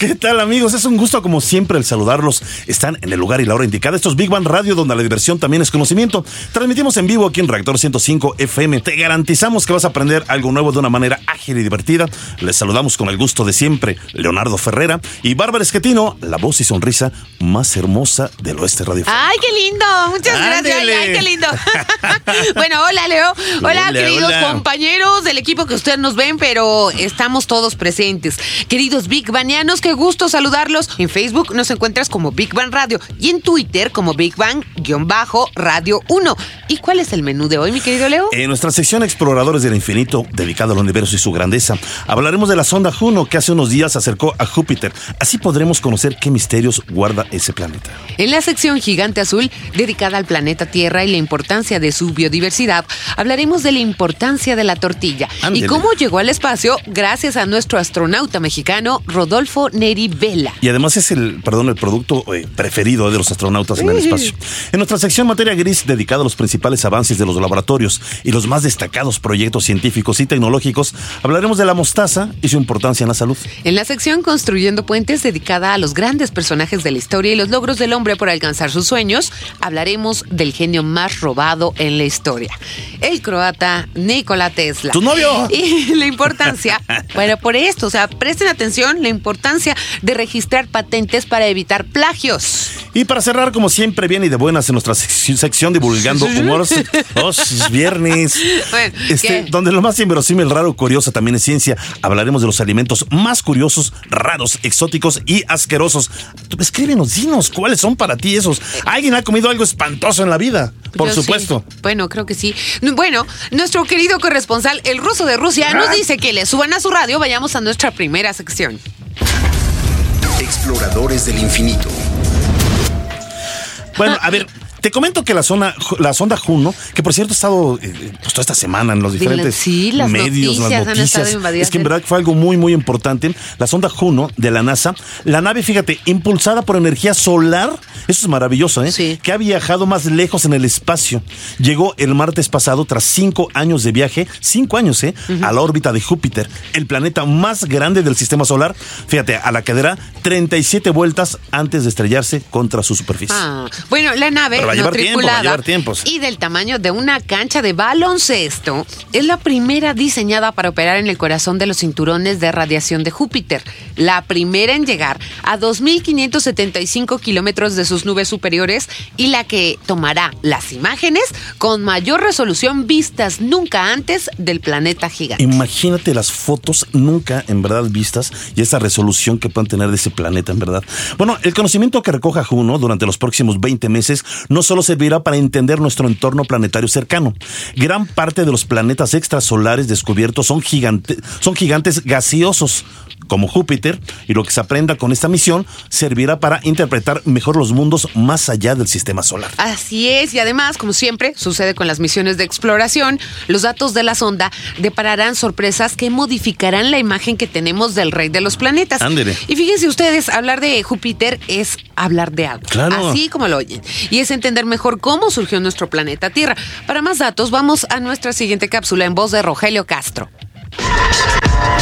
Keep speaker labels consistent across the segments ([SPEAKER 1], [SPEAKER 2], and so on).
[SPEAKER 1] ¿Qué tal amigos? Es un gusto como siempre el saludarlos. Están en el lugar y la hora indicada. Esto es Big Bang Radio, donde la diversión también es conocimiento. Transmitimos en vivo aquí en Reactor 105 FM. Te garantizamos que vas a aprender algo nuevo de una manera ágil y divertida. Les saludamos con el gusto de siempre, Leonardo Ferrera y Bárbara Esquetino, la voz y sonrisa más hermosa del oeste radio.
[SPEAKER 2] ¡Ay, qué lindo! Muchas gracias. Ay, qué lindo. bueno, hola, Leo. Hola,
[SPEAKER 1] Hola,
[SPEAKER 2] queridos
[SPEAKER 1] hola.
[SPEAKER 2] compañeros del equipo que ustedes nos ven, pero estamos todos presentes. Queridos Big Banianos, qué gusto saludarlos. En Facebook nos encuentras como Big Bang Radio y en Twitter como Big Bang-Radio 1. ¿Y cuál es el menú de hoy, mi querido Leo?
[SPEAKER 1] En nuestra sección Exploradores del Infinito, dedicada al universo y su grandeza, hablaremos de la sonda Juno que hace unos días se acercó a Júpiter. Así podremos conocer qué misterios guarda ese planeta.
[SPEAKER 2] En la sección Gigante Azul, dedicada al planeta Tierra y la importancia de su biodiversidad, hablaremos de la importancia de la tortilla y cómo llegó al espacio gracias a nuestro astronauta mexicano Rodolfo Neri Vela.
[SPEAKER 1] Y además es el, perdón, el producto eh, preferido de los astronautas en el espacio. En nuestra sección Materia Gris, dedicada a los principales avances de los laboratorios y los más destacados proyectos científicos y tecnológicos, hablaremos de la mostaza y su importancia en la salud.
[SPEAKER 2] En la sección Construyendo Puentes, dedicada a los grandes personajes de la historia y los logros del hombre por alcanzar sus sueños, hablaremos del genio más robado en la historia, el croata Nikola Tesla.
[SPEAKER 1] ¡Tu novio!
[SPEAKER 2] Y la importancia, bueno, por esto, o sea, presten atención, la importancia de registrar patentes para evitar plagios.
[SPEAKER 1] Y para cerrar, como siempre, bien y de buenas en nuestra sec- sección divulgando humor. Oh, es viernes.
[SPEAKER 2] Bueno,
[SPEAKER 1] este, donde lo más inverosímil, raro, curioso también es ciencia. Hablaremos de los alimentos más curiosos, raros, exóticos y asquerosos. Escríbenos, dinos cuáles son para ti esos. ¿Alguien ha comido algo espantoso en la vida? Por
[SPEAKER 2] Yo sí.
[SPEAKER 1] supuesto.
[SPEAKER 2] Bueno, creo que sí. Bueno, nuestro querido corresponsal, el ruso de Rusia, nos dice que le suban a su radio. Vayamos a nuestra primera sección.
[SPEAKER 3] Exploradores del infinito.
[SPEAKER 1] Bueno, a ver. Te comento que la zona, la sonda Juno, que por cierto ha estado eh, pues, toda esta semana en los diferentes
[SPEAKER 2] sí, las
[SPEAKER 1] medios,
[SPEAKER 2] noticias
[SPEAKER 1] las
[SPEAKER 2] han
[SPEAKER 1] noticias.
[SPEAKER 2] estado invadidas
[SPEAKER 1] es que en verdad fue algo muy, muy importante. La sonda Juno de la NASA, la nave, fíjate, impulsada por energía solar, eso es maravilloso, ¿eh?
[SPEAKER 2] Sí.
[SPEAKER 1] Que ha viajado más lejos en el espacio. Llegó el martes pasado, tras cinco años de viaje, cinco años, ¿eh? A la órbita de Júpiter, el planeta más grande del sistema solar. Fíjate, a la que dará 37 vueltas antes de estrellarse contra su superficie.
[SPEAKER 2] Ah, bueno, la nave
[SPEAKER 1] va a
[SPEAKER 2] no
[SPEAKER 1] llevar tiempo, va a
[SPEAKER 2] tripulada
[SPEAKER 1] llevar tiempos.
[SPEAKER 2] y del tamaño de una cancha de baloncesto es la primera diseñada para operar en el corazón de los cinturones de radiación de Júpiter. La primera en llegar a 2.575 kilómetros de sus nubes superiores y la que tomará las imágenes con mayor resolución vistas nunca antes del planeta gigante.
[SPEAKER 1] Imagínate las fotos nunca en verdad vistas y esa resolución que puedan tener de ese planeta en verdad. Bueno, el conocimiento que recoja Juno durante los próximos 20 meses no solo servirá para entender nuestro entorno planetario cercano. Gran parte de los planetas extrasolares descubiertos son, son gigantes gaseosos como Júpiter y lo que se aprenda con esta misión servirá para interpretar mejor los mundos más allá del sistema solar.
[SPEAKER 2] Así es, y además, como siempre sucede con las misiones de exploración, los datos de la sonda depararán sorpresas que modificarán la imagen que tenemos del rey de los planetas.
[SPEAKER 1] Ándele.
[SPEAKER 2] Y fíjense ustedes, hablar de Júpiter es hablar de algo.
[SPEAKER 1] Claro.
[SPEAKER 2] Así como lo oyen. Y es entender mejor cómo surgió nuestro planeta Tierra. Para más datos, vamos a nuestra siguiente cápsula en voz de Rogelio Castro.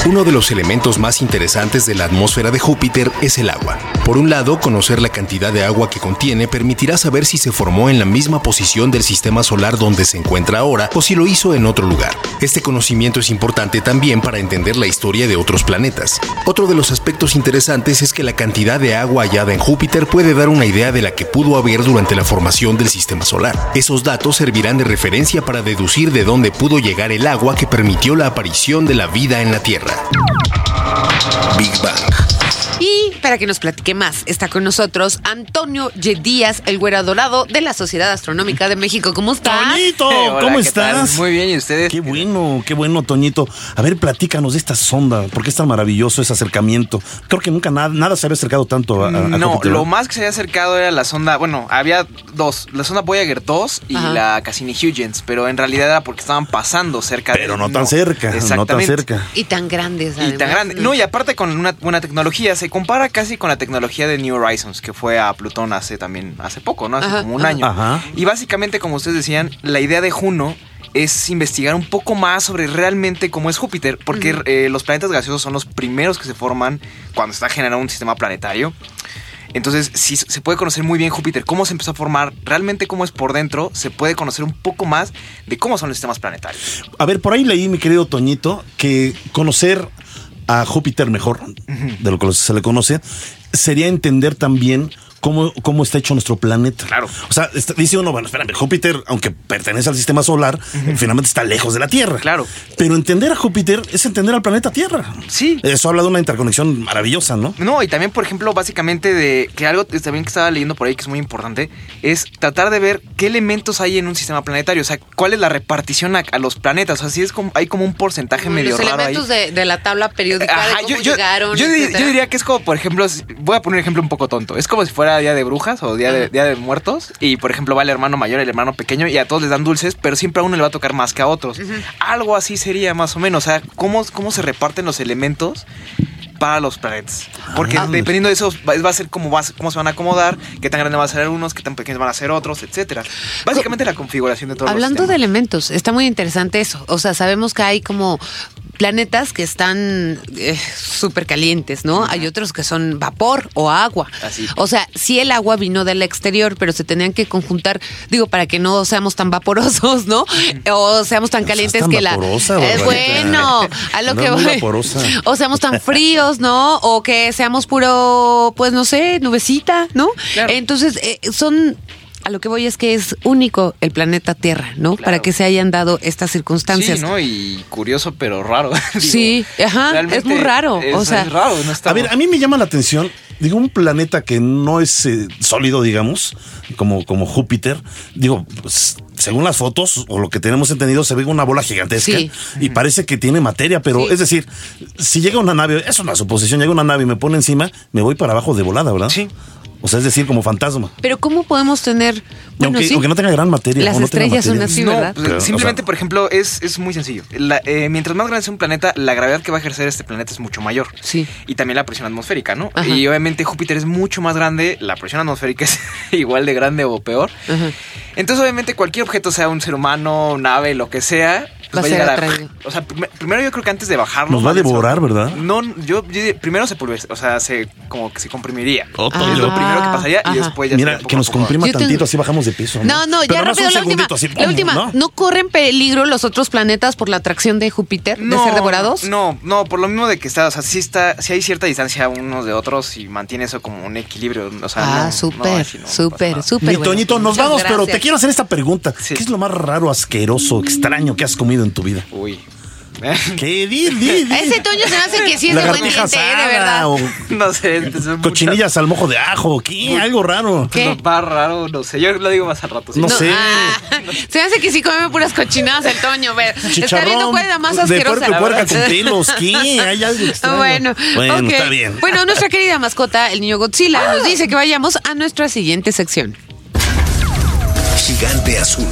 [SPEAKER 3] Uno de los elementos más interesantes de la atmósfera de Júpiter es el agua. Por un lado, conocer la cantidad de agua que contiene permitirá saber si se formó en la misma posición del sistema solar donde se encuentra ahora o si lo hizo en otro lugar. Este conocimiento es importante también para entender la historia de otros planetas. Otro de los aspectos interesantes es que la cantidad de agua hallada en Júpiter puede dar una idea de la que pudo haber durante la formación del sistema solar. Esos datos servirán de referencia para deducir de dónde pudo llegar el agua que permitió la aparición de la vida en la Tierra. Big Bang.
[SPEAKER 2] Y para que nos platique más, está con nosotros Antonio Y. Díaz, el güero dorado de la Sociedad Astronómica de México. ¿Cómo estás?
[SPEAKER 1] Toñito,
[SPEAKER 4] Hola,
[SPEAKER 1] ¿cómo estás?
[SPEAKER 4] Muy bien, ¿y ustedes?
[SPEAKER 1] Qué bueno, qué bueno, Toñito. A ver, platícanos de esta sonda. ¿Por qué es tan maravilloso ese acercamiento? Creo que nunca nada, nada se había acercado tanto a, a-
[SPEAKER 4] no, lo
[SPEAKER 1] ¿verdad?
[SPEAKER 4] más que se había acercado era la sonda, bueno, había dos, la sonda Voyager 2 y
[SPEAKER 2] Ajá.
[SPEAKER 4] la Cassini-Huygens, pero en realidad era porque estaban pasando cerca
[SPEAKER 1] Pero
[SPEAKER 4] de-
[SPEAKER 1] no tan cerca, no tan cerca.
[SPEAKER 2] Y tan grandes,
[SPEAKER 4] Y tan grande. No, y aparte con una buena tecnología, se compara casi con la tecnología de New Horizons, que fue a Plutón hace también, hace poco, ¿no? Hace
[SPEAKER 2] Ajá,
[SPEAKER 4] como un
[SPEAKER 2] ajá.
[SPEAKER 4] año.
[SPEAKER 1] Ajá.
[SPEAKER 4] Y básicamente, como ustedes decían, la idea de Juno es investigar un poco más sobre realmente cómo es Júpiter, porque eh, los planetas gaseosos son los primeros que se forman cuando está generando un sistema planetario. Entonces, si se puede conocer muy bien Júpiter, cómo se empezó a formar, realmente cómo es por dentro, se puede conocer un poco más de cómo son los sistemas planetarios.
[SPEAKER 1] A ver, por ahí leí, mi querido Toñito, que conocer a Júpiter mejor, de lo que se le conoce, sería entender también cómo, cómo está hecho nuestro planeta.
[SPEAKER 4] Claro.
[SPEAKER 1] O sea, está- dice uno, bueno, espérame, Júpiter, aunque pertenece al sistema solar, finalmente está lejos de la Tierra.
[SPEAKER 4] Claro.
[SPEAKER 1] Pero entender a Júpiter es entender al planeta Tierra.
[SPEAKER 4] Sí.
[SPEAKER 1] Eso habla de una interconexión maravillosa, ¿no?
[SPEAKER 4] No, y también, por ejemplo, básicamente de que algo también que estaba leyendo por ahí que es muy importante es tratar de ver qué elementos hay en un sistema planetario, o sea, cuál es la repartición a, a los planetas, o sea, si es como hay como un porcentaje medio
[SPEAKER 2] los
[SPEAKER 4] raro ahí.
[SPEAKER 2] elementos de, de la tabla periódica de
[SPEAKER 4] Ajá,
[SPEAKER 2] cómo
[SPEAKER 4] yo, yo-
[SPEAKER 2] llegaron.
[SPEAKER 4] yo yo diría que es como, por ejemplo, voy a poner un ejemplo un poco tonto. Es como si fuera Día de Brujas o Día de, día de Muertos. Y, por ejemplo, va el hermano mayor, el hermano pequeño, y a todos les dan dulces, pero siempre a uno le va a tocar más que a otros. Algo así sería más o menos. O sea, cómo, cómo se reparten los elementos para los planetas. Porque
[SPEAKER 1] Ah.
[SPEAKER 4] dependiendo de eso, va, va a ser cómo, va, cómo se van a acomodar, qué tan grandes van a ser unos, qué tan pequeños van a ser otros, etcétera. Básicamente la configuración de todos
[SPEAKER 2] Hablando
[SPEAKER 4] los
[SPEAKER 2] de elementos, está muy interesante eso. O sea, sabemos que hay como planetas que están súper calientes, ¿no? Hay otros que son vapor o agua.
[SPEAKER 4] Así.
[SPEAKER 2] O sea, sí el agua vino del exterior, pero se tenían que conjuntar, digo, para que no seamos tan vaporosos, ¿no? O seamos tan
[SPEAKER 1] No
[SPEAKER 2] calientes
[SPEAKER 1] tan
[SPEAKER 2] que la...
[SPEAKER 1] vaporosa,
[SPEAKER 2] Eh,
[SPEAKER 1] Barbarita.
[SPEAKER 2] bueno, a lo
[SPEAKER 1] No,
[SPEAKER 2] que voy. O seamos tan fríos, ¿no? O que seamos puro, pues no sé, nubecita, ¿no?
[SPEAKER 4] Claro.
[SPEAKER 2] Entonces, eh, son... A lo que voy es que es único el planeta Tierra, ¿no?
[SPEAKER 4] Claro.
[SPEAKER 2] Para que se hayan dado estas circunstancias.
[SPEAKER 4] Sí, ¿no? Y curioso, pero raro. Digo,
[SPEAKER 2] Sí, ajá, es muy raro,
[SPEAKER 4] Es,
[SPEAKER 2] o sea-
[SPEAKER 4] es raro, no está
[SPEAKER 1] A ver, a mí me llama la atención, digo, un planeta que no es eh, sólido, digamos, como, como Júpiter, digo, pues, según las fotos o lo que tenemos entendido, se ve una bola gigantesca
[SPEAKER 2] Sí.
[SPEAKER 1] y parece que tiene materia, pero
[SPEAKER 2] Sí.
[SPEAKER 1] es decir, si llega una nave, es una suposición, llega una nave y me pone encima, me voy para abajo de volada, ¿verdad?
[SPEAKER 4] Sí.
[SPEAKER 1] O sea, es decir, como fantasma.
[SPEAKER 2] Pero ¿cómo podemos tener... Bueno,
[SPEAKER 1] aunque,
[SPEAKER 2] sí,
[SPEAKER 1] aunque no tenga gran materia.
[SPEAKER 2] Las
[SPEAKER 1] no
[SPEAKER 2] estrellas son así,
[SPEAKER 4] no,
[SPEAKER 2] ¿verdad?
[SPEAKER 4] pues,
[SPEAKER 1] Pero, o
[SPEAKER 4] simplemente,
[SPEAKER 1] sea-
[SPEAKER 4] por ejemplo, es, es muy sencillo. La- eh, mientras más grande sea un planeta, la gravedad que va a ejercer este planeta es mucho mayor.
[SPEAKER 2] Sí.
[SPEAKER 4] Y también la presión atmosférica, ¿no?
[SPEAKER 2] Ajá.
[SPEAKER 4] Y obviamente Júpiter es mucho más grande, la presión atmosférica es igual de grande o peor.
[SPEAKER 2] Ajá.
[SPEAKER 4] Entonces, obviamente, cualquier objeto, sea un ser humano, nave, lo que sea,
[SPEAKER 2] Va a
[SPEAKER 4] va a
[SPEAKER 2] ser
[SPEAKER 4] llegar
[SPEAKER 2] atraído.
[SPEAKER 4] a. O sea, prim- primero yo creo que antes de bajarlo.
[SPEAKER 1] Nos va a devorar, ¿verdad?
[SPEAKER 4] No, yo, yo primero se pulveriza, o sea, se como que se comprimiría.
[SPEAKER 1] Oh,
[SPEAKER 4] es lo primero que pasaría
[SPEAKER 2] Ajá.
[SPEAKER 4] y después ya
[SPEAKER 1] Mira, que nos comprima
[SPEAKER 2] Yo tengo-
[SPEAKER 1] tantito, así bajamos de peso.
[SPEAKER 2] No, no, ya rápido, la última.
[SPEAKER 1] así,
[SPEAKER 2] la
[SPEAKER 1] ¡pum!
[SPEAKER 2] última.
[SPEAKER 1] ¿no?
[SPEAKER 2] ¿No corren peligro los otros planetas por la atracción de Júpiter de ser devorados?
[SPEAKER 4] No, no, por lo mismo de que está, o sea, sí está, sí hay cierta distancia unos de otros y mantiene eso como un equilibrio, o sea,
[SPEAKER 2] ah,
[SPEAKER 4] no,
[SPEAKER 2] súper,
[SPEAKER 4] no, así no pasa
[SPEAKER 2] súper, súper.
[SPEAKER 1] Mi. Toñito, nos vamos, pero te quiero hacer esta pregunta. ¿Qué es lo más raro, asqueroso, extraño que has comido en tu vida?
[SPEAKER 4] Uy.
[SPEAKER 1] ¿Qué? Di, di, di.
[SPEAKER 2] Ese Toño se me hace que sí es de buen diente, ¿eh? de
[SPEAKER 1] asada
[SPEAKER 2] verdad.
[SPEAKER 1] o
[SPEAKER 4] no sé,
[SPEAKER 1] cochinillas al mojo de ajo. ¿Qué? Algo raro.
[SPEAKER 2] ¿Qué?
[SPEAKER 4] Más raro, no sé, yo lo digo más al rato. sí.
[SPEAKER 1] No sé.
[SPEAKER 2] ah, se me hace que sí come puras cochinadas el Toño. Ver, está
[SPEAKER 1] Chicharrón
[SPEAKER 2] viendo cuál es la más
[SPEAKER 1] de
[SPEAKER 2] asquerosa,
[SPEAKER 1] puerco y
[SPEAKER 2] la
[SPEAKER 1] puerca con pelos. ¿Qué? Hay algo extraño.
[SPEAKER 2] Bueno,
[SPEAKER 1] bueno
[SPEAKER 2] ok.
[SPEAKER 1] está bien.
[SPEAKER 2] Bueno, nuestra querida mascota, el niño Godzilla, nos dice que vayamos a nuestra siguiente sección.
[SPEAKER 3] Gigante azul.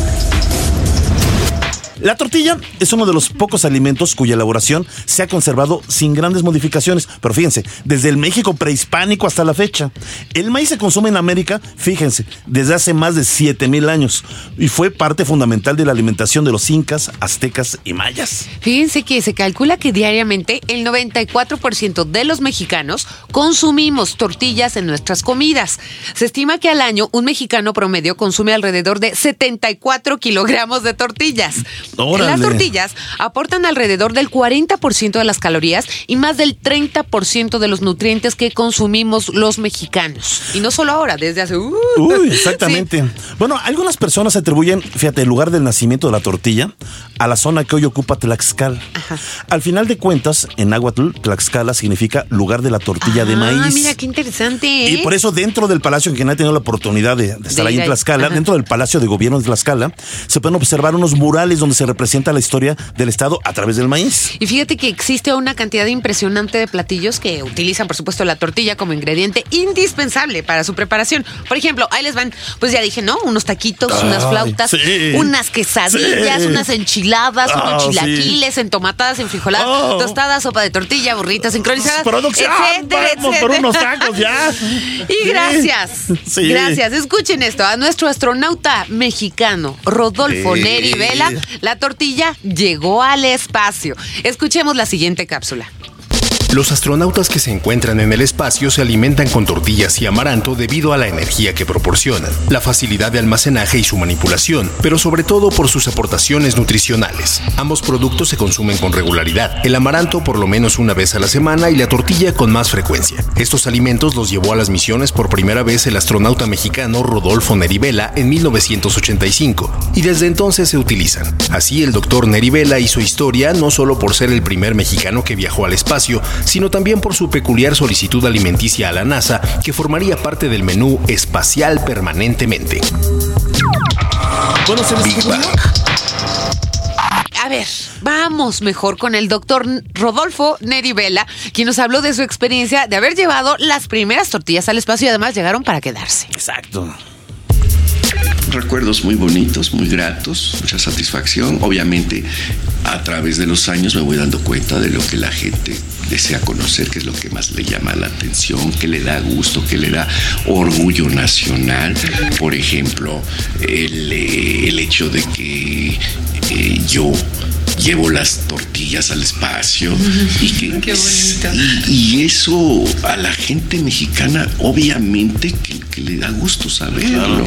[SPEAKER 1] La tortilla es uno de los pocos alimentos cuya elaboración se ha conservado sin grandes modificaciones. Pero fíjense, desde el México prehispánico hasta la fecha. El maíz se consume en América, fíjense, desde hace más de 7000 años y fue parte fundamental de la alimentación de los incas, aztecas y mayas.
[SPEAKER 2] Fíjense que se calcula que diariamente el 94% de los mexicanos consumimos tortillas en nuestras comidas. Se estima que al año un mexicano promedio consume alrededor de 74 kilogramos de tortillas.
[SPEAKER 1] Órale.
[SPEAKER 2] Las tortillas aportan alrededor del 40% de las calorías y más del 30% de los nutrientes que consumimos los mexicanos. Y no solo ahora, desde hace... uh,
[SPEAKER 1] Uy, exactamente. Bueno, algunas personas atribuyen, fíjate, el lugar del nacimiento de la tortilla a la zona que hoy ocupa Tlaxcala. Al final de cuentas, en náhuatl, Tlaxcala significa lugar de la tortilla de
[SPEAKER 2] Ah,
[SPEAKER 1] maíz.
[SPEAKER 2] mira qué interesante.
[SPEAKER 1] Y
[SPEAKER 2] ¿eh?
[SPEAKER 1] por eso dentro del palacio, que no he tenido la oportunidad de, de estar
[SPEAKER 2] De
[SPEAKER 1] ahí en. Tlaxcala,
[SPEAKER 2] Ajá.
[SPEAKER 1] dentro del Palacio de Gobierno de Tlaxcala, se pueden observar unos murales donde se representa la historia del Estado a través del maíz.
[SPEAKER 2] Y fíjate que existe una cantidad impresionante de platillos que utilizan, por supuesto, la tortilla como ingrediente indispensable para su preparación. Por ejemplo, ahí les van, pues ya dije, ¿no? Unos taquitos, unas flautas,
[SPEAKER 1] sí.
[SPEAKER 2] unas quesadillas,
[SPEAKER 1] Sí.
[SPEAKER 2] unas enchiladas,
[SPEAKER 1] Ah,
[SPEAKER 2] unos
[SPEAKER 1] sí.
[SPEAKER 2] chilaquiles, entomatadas, enfrijoladas,
[SPEAKER 1] Oh.
[SPEAKER 2] tostadas, sopa de tortilla, burritas sincronizadas,
[SPEAKER 1] Producción,
[SPEAKER 2] etcétera,
[SPEAKER 1] vamos por
[SPEAKER 2] etcétera.
[SPEAKER 1] unos tacos ya.
[SPEAKER 2] Y
[SPEAKER 1] Sí.
[SPEAKER 2] gracias,
[SPEAKER 1] Sí.
[SPEAKER 2] gracias. Escuchen esto, a nuestro astronauta mexicano, Rodolfo
[SPEAKER 1] Sí.
[SPEAKER 2] Neri Vela, la tortilla llegó al espacio. Escuchemos la siguiente cápsula.
[SPEAKER 3] Los astronautas que se encuentran en el espacio se alimentan con tortillas y amaranto debido a la energía que proporcionan, la facilidad de almacenaje y su manipulación, pero sobre todo por sus aportaciones nutricionales. Ambos productos se consumen con regularidad, el amaranto por lo menos una vez a la semana y la tortilla con más frecuencia. Estos alimentos los llevó a las misiones por primera vez el astronauta mexicano Rodolfo Nerivela en 1985 y desde entonces se utilizan. Así el doctor Nerivela hizo historia no solo por ser el primer mexicano que viajó al espacio, sino también por su peculiar solicitud alimenticia a la NASA que formaría parte del menú espacial permanentemente.
[SPEAKER 1] Bueno, se
[SPEAKER 3] Big
[SPEAKER 1] descubrió-
[SPEAKER 3] Bang.
[SPEAKER 2] A ver, vamos mejor con el doctor Rodolfo Neri Vela, quien nos habló de su experiencia de haber llevado las primeras tortillas al espacio y además llegaron para quedarse.
[SPEAKER 1] Exacto.
[SPEAKER 5] recuerdos muy bonitos, muy gratos, mucha satisfacción. Obviamente, a través de los años me voy dando cuenta de lo que la gente desea conocer, que es lo que más le llama la atención, que le da gusto, que le da orgullo nacional. Por ejemplo, el, eh, el hecho de que eh, yo llevo las tortillas al espacio y que y, y eso a la gente mexicana obviamente que, que le da gusto saberlo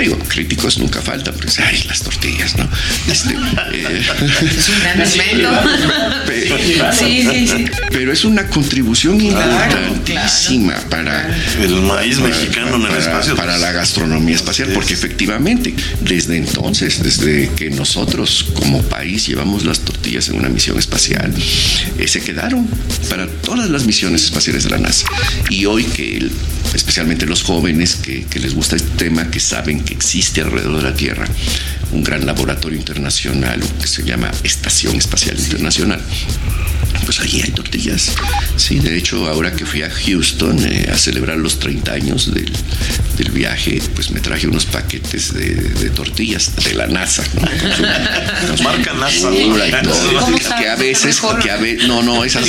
[SPEAKER 5] digo, críticos nunca faltan, porque ay, las tortillas, ¿no? Este, eh,
[SPEAKER 2] Es un gran alimento.
[SPEAKER 5] pero,
[SPEAKER 2] Sí, sí, sí.
[SPEAKER 5] pero es una contribución importantísima para
[SPEAKER 1] El maíz mexicano en el
[SPEAKER 5] para-
[SPEAKER 1] espacio.
[SPEAKER 5] para la gastronomía espacial, porque efectivamente, desde entonces, desde que nosotros como país llevamos las tortillas en una misión espacial, eh, se quedaron para todas las misiones espaciales de la NASA. Y hoy que el- especialmente los jóvenes que, que les gusta este tema, que saben que existe alrededor de la Tierra un gran laboratorio internacional que se llama Estación Espacial Internacional. Pues allí hay tortillas. Sí, de hecho, ahora que fui a Houston eh, a celebrar los 30 años del, del viaje, pues me traje unos paquetes de, de tortillas de la NASA.
[SPEAKER 1] Marca NASA.
[SPEAKER 5] pintura y todo,
[SPEAKER 2] ¿Cómo
[SPEAKER 5] que, a veces, que a veces, no, no, esas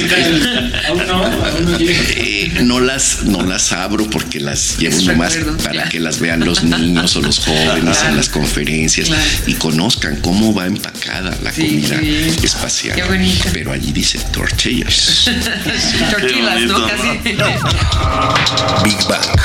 [SPEAKER 5] eh, no las, no las abro porque las llevo nomás para que las vean los niños o los jóvenes en las conferencias y conozcan cómo va empacada la comida espacial. Pero allí dice tortillas.
[SPEAKER 2] Tortillas, ¿no? Casi.
[SPEAKER 3] Big Bang.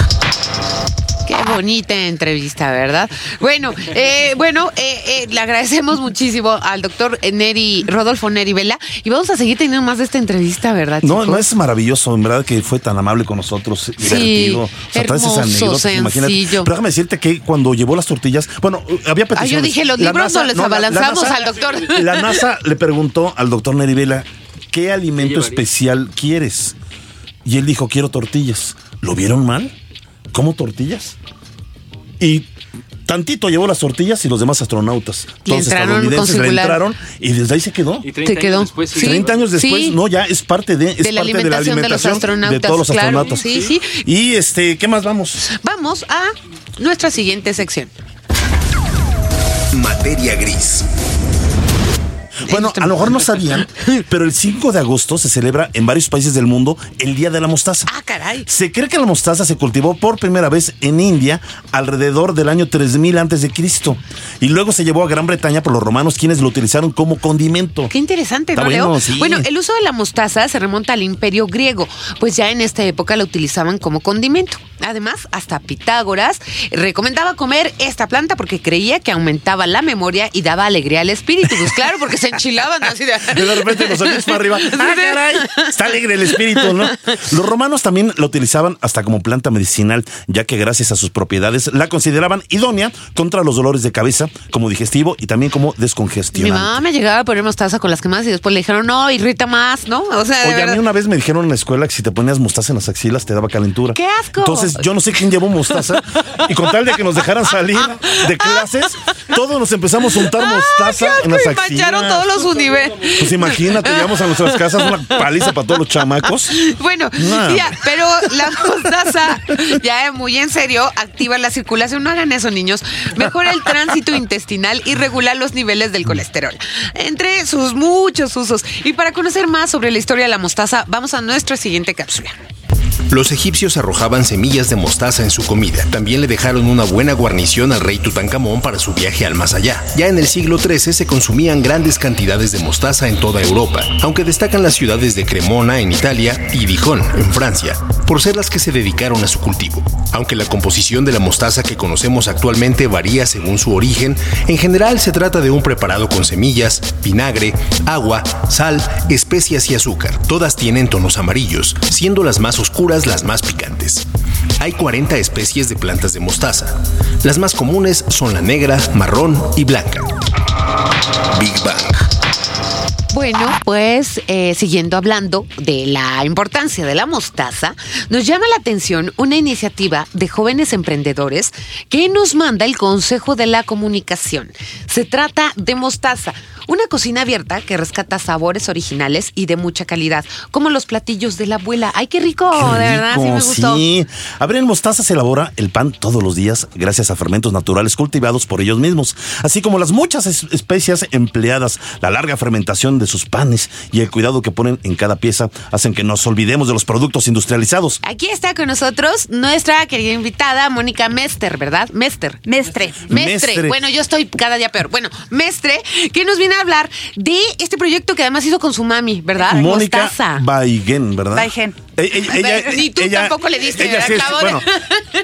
[SPEAKER 2] Qué bonita entrevista, ¿verdad? Bueno, eh, bueno, eh, eh, le agradecemos muchísimo al doctor Neri, Rodolfo Neri Vela, y vamos a seguir teniendo más de esta entrevista, ¿verdad?
[SPEAKER 1] No,
[SPEAKER 2] chicos?
[SPEAKER 1] no es maravilloso, en verdad que fue tan amable con nosotros, divertido. O sea, todas esas
[SPEAKER 2] hermoso,
[SPEAKER 1] anécdotas, imagínate. Pero déjame decirte que cuando llevó las tortillas, bueno, había
[SPEAKER 2] Ah,
[SPEAKER 1] peticiones.
[SPEAKER 2] yo dije, los
[SPEAKER 1] La
[SPEAKER 2] libros no les
[SPEAKER 1] la- la
[SPEAKER 2] abalanzamos
[SPEAKER 1] NASA-
[SPEAKER 2] al doctor.
[SPEAKER 1] La NASA le preguntó al doctor Nerivela, ¿qué alimento especial quieres? Y él dijo, quiero tortillas. ¿Lo vieron mal? ¿Cómo tortillas? Y tantito llevó las tortillas y los demás astronautas, todos estadounidenses, le entraron y desde ahí se quedó.
[SPEAKER 6] Y 30
[SPEAKER 2] Se quedó.
[SPEAKER 6] años después, sí.
[SPEAKER 2] Sí.
[SPEAKER 1] 30 años después,
[SPEAKER 2] Sí.
[SPEAKER 1] no, ya es parte de, es
[SPEAKER 2] De la
[SPEAKER 1] parte
[SPEAKER 2] alimentación de los astronautas,
[SPEAKER 1] de todos los
[SPEAKER 2] claro.
[SPEAKER 1] astronautas.
[SPEAKER 2] Sí, sí.
[SPEAKER 1] Y este, ¿qué más vamos?
[SPEAKER 2] Vamos a nuestra siguiente sección.
[SPEAKER 3] Materia gris.
[SPEAKER 1] Bueno, a lo mejor no sabían, pero el 5 de agosto se celebra en varios países del mundo el Día de la Mostaza.
[SPEAKER 2] Ah, caray.
[SPEAKER 1] Se cree que la mostaza se cultivó por primera vez en India alrededor del año 3000 antes de Cristo y luego se llevó a Gran Bretaña por los romanos quienes lo utilizaron como condimento.
[SPEAKER 2] Qué interesante, ¿no, Leo?
[SPEAKER 1] bueno, sí.
[SPEAKER 2] Bueno, el uso de la mostaza se remonta al imperio griego, pues ya en esta época la utilizaban como condimento. Además, hasta Pitágoras recomendaba comer esta planta porque creía que aumentaba la memoria y daba alegría al espíritu. Pues claro, porque se enchilaban así de...
[SPEAKER 1] Y de repente los ojos para arriba. ¡Ah, caray! Está alegre el espíritu, ¿no? Los romanos también la utilizaban hasta como planta medicinal, ya que gracias a sus propiedades la consideraban idónea contra los dolores de cabeza, como digestivo y también como
[SPEAKER 2] Mi
[SPEAKER 1] descongestionante.
[SPEAKER 2] mamá me llegaba a poner mostaza con las quemadas y después le dijeron, no, irrita más, ¿no? O sea,
[SPEAKER 1] Oye, a mí una vez me dijeron en la escuela que si te ponías mostaza en las axilas te daba calentura.
[SPEAKER 2] ¡Qué asco!
[SPEAKER 1] Entonces, yo no sé quién llevó mostaza. Y con tal de que nos dejaran salir de clases, todos nos empezamos a untar mostaza en las
[SPEAKER 2] Y
[SPEAKER 1] axilas.
[SPEAKER 2] Todos los universos.
[SPEAKER 1] Pues imagínate, llegamos a nuestras casas una paliza para todos los chamacos.
[SPEAKER 2] Bueno,
[SPEAKER 1] No.
[SPEAKER 2] ya, pero la mostaza, ya eh, muy en serio, activa la circulación. No hagan eso, niños. Mejora el tránsito intestinal y regula los niveles del colesterol. Entre sus muchos usos. Y para conocer más sobre la historia de la mostaza, vamos a nuestra siguiente cápsula.
[SPEAKER 3] Los egipcios arrojaban semillas de mostaza en su comida. También le dejaron una buena guarnición al rey Tutankamón para su viaje al más allá. Ya en el siglo XIII se consumían grandes cantidades de mostaza en toda Europa, aunque destacan las ciudades de Cremona en Italia y Dijon en Francia, por ser las que se dedicaron a su cultivo. Aunque la composición de la mostaza que conocemos actualmente varía según su origen, en general se trata de un preparado con semillas, vinagre, agua, sal, especias y azúcar. Todas tienen tonos amarillos, siendo las más oscuras las más picantes. Hay 40 especies de plantas de mostaza. Las más comunes son la negra, marrón y blanca. Big Bang.
[SPEAKER 2] Bueno, pues eh, siguiendo hablando de la importancia de la mostaza, nos llama la atención una iniciativa de jóvenes emprendedores que nos manda el Consejo de la Comunicación. Se trata de Mostaza, una cocina abierta que rescata sabores originales y de mucha calidad, como los platillos de la abuela. ¡Ay, qué rico!
[SPEAKER 1] Qué
[SPEAKER 2] de verdad, sí me gustó.
[SPEAKER 1] sí. A ver, en Mostaza se elabora el pan todos los días gracias a fermentos naturales cultivados por ellos mismos, así como las muchas es- especias empleadas, la larga fermentación de sus panes y el cuidado que ponen en cada pieza hacen que nos olvidemos de los productos industrializados.
[SPEAKER 2] Aquí está con nosotros nuestra querida invitada, Mónica Mester, ¿verdad? Mester.
[SPEAKER 6] Mestre.
[SPEAKER 2] Mestre.
[SPEAKER 1] Mestre.
[SPEAKER 2] Bueno, yo estoy cada día peor. Bueno, Mestre, que nos viene a hablar de este proyecto que además hizo con su mami, ¿verdad?
[SPEAKER 1] Mónica
[SPEAKER 2] Mostaza.
[SPEAKER 1] Baigén, ¿verdad?
[SPEAKER 6] Baigén.
[SPEAKER 1] E- Ella, ella-
[SPEAKER 2] Ni tú
[SPEAKER 1] ella-
[SPEAKER 2] tampoco le diste,
[SPEAKER 1] ella sí es,
[SPEAKER 2] ¿verdad,
[SPEAKER 1] bueno,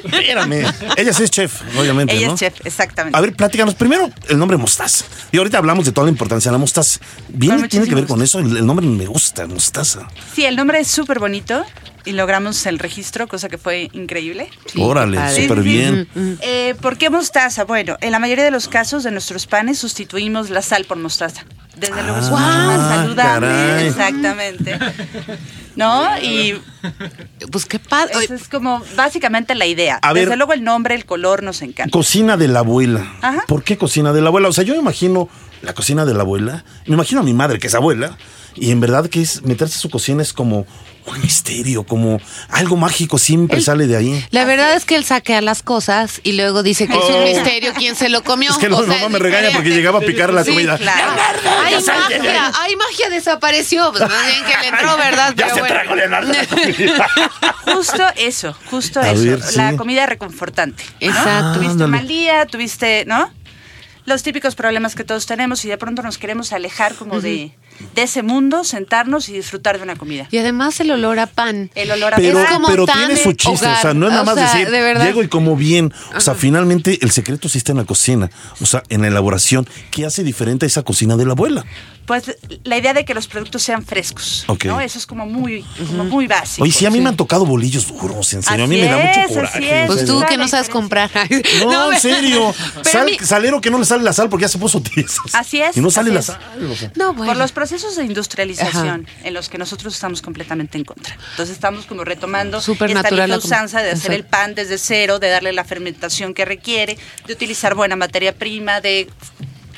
[SPEAKER 1] espérame. Ella sí es chef, obviamente,
[SPEAKER 6] Ella
[SPEAKER 1] ¿no?
[SPEAKER 6] es chef, exactamente.
[SPEAKER 1] A ver, platícanos primero el nombre mostaza. Y ahorita hablamos de toda la importancia de la mostaza. Viene, Tiene que ver con eso. El, el nombre me gusta, mostaza.
[SPEAKER 6] Sí, el nombre es súper bonito y logramos el registro, cosa que fue increíble.
[SPEAKER 2] Sí,
[SPEAKER 1] Órale, súper
[SPEAKER 6] Sí, sí,
[SPEAKER 1] bien.
[SPEAKER 6] Eh, ¿Por qué mostaza? Bueno, en la mayoría de los casos de nuestros panes sustituimos la sal por mostaza. Desde luego es mucho
[SPEAKER 1] Ah,
[SPEAKER 6] más saludable.
[SPEAKER 1] caray.
[SPEAKER 6] Exactamente. ¿No? Y
[SPEAKER 2] Pues qué padre.
[SPEAKER 6] esa es como básicamente la idea.
[SPEAKER 1] A
[SPEAKER 6] Desde
[SPEAKER 1] ver.
[SPEAKER 6] luego el nombre, el color nos encanta.
[SPEAKER 1] Cocina de la abuela.
[SPEAKER 6] Ajá.
[SPEAKER 1] ¿Por qué cocina de la abuela? O sea, yo me imagino la cocina de la abuela. Me imagino a mi madre, que es abuela. Y en verdad que es meterse a su cocina es como un misterio, como algo mágico siempre sale de ahí.
[SPEAKER 2] La verdad es que él saquea las cosas y luego dice que es un misterio quién se lo comió.
[SPEAKER 1] Oh. Es que
[SPEAKER 2] sea,
[SPEAKER 1] mamá me regaña porque llegaba a picar la
[SPEAKER 2] Sí,
[SPEAKER 1] comida.
[SPEAKER 6] claro.
[SPEAKER 2] Ay, magia, ay, magia desapareció. Pues más bien que le entró, ¿verdad?
[SPEAKER 1] Ya
[SPEAKER 2] Pero
[SPEAKER 1] se
[SPEAKER 2] bueno.
[SPEAKER 1] tragó Leonardo la.
[SPEAKER 6] Justo eso, justo
[SPEAKER 1] A
[SPEAKER 6] eso.
[SPEAKER 1] ver,
[SPEAKER 6] La comida reconfortante.
[SPEAKER 2] Exacto.
[SPEAKER 6] Tuviste
[SPEAKER 1] Ándale.
[SPEAKER 6] un mal día, tuviste, ¿no? Los típicos problemas que todos tenemos y de pronto nos queremos alejar como de, de ese mundo, sentarnos y disfrutar de una comida.
[SPEAKER 2] Y además el olor a pan.
[SPEAKER 6] El olor a
[SPEAKER 1] Pero,
[SPEAKER 2] Es como
[SPEAKER 1] pero
[SPEAKER 2] tan
[SPEAKER 1] tiene su chiste,
[SPEAKER 2] hogar.
[SPEAKER 1] o sea, no es nada
[SPEAKER 2] O
[SPEAKER 1] más
[SPEAKER 2] sea,
[SPEAKER 1] decir,
[SPEAKER 2] de
[SPEAKER 1] llego y como bien. O sea, finalmente el secreto sí está en la cocina, o sea, en la elaboración. ¿Qué hace diferente a esa cocina de la abuela?
[SPEAKER 6] Pues la idea de que los productos sean frescos,
[SPEAKER 1] Ok.
[SPEAKER 6] ¿no? Eso es como muy, como muy básico.
[SPEAKER 1] Oye, sí, a mí
[SPEAKER 2] sí.
[SPEAKER 1] me han tocado bolillos duros, en serio. a mí me da mucho coraje.
[SPEAKER 6] es.
[SPEAKER 2] Pues tú que no sabes comprar.
[SPEAKER 1] No, en serio. Sal-
[SPEAKER 2] mí-
[SPEAKER 1] salero que no le sale la sal porque ya se puso tiesas.
[SPEAKER 6] Así es,
[SPEAKER 1] Y no sale la
[SPEAKER 6] es.
[SPEAKER 1] sal. o sea.
[SPEAKER 2] No, bueno.
[SPEAKER 6] Por los procesos de industrialización en los que nosotros estamos completamente en contra. Entonces estamos como retomando esta
[SPEAKER 2] la
[SPEAKER 6] usanza de hacer
[SPEAKER 2] Exacto.
[SPEAKER 6] el pan desde cero, de darle la fermentación que requiere, de utilizar buena materia prima, de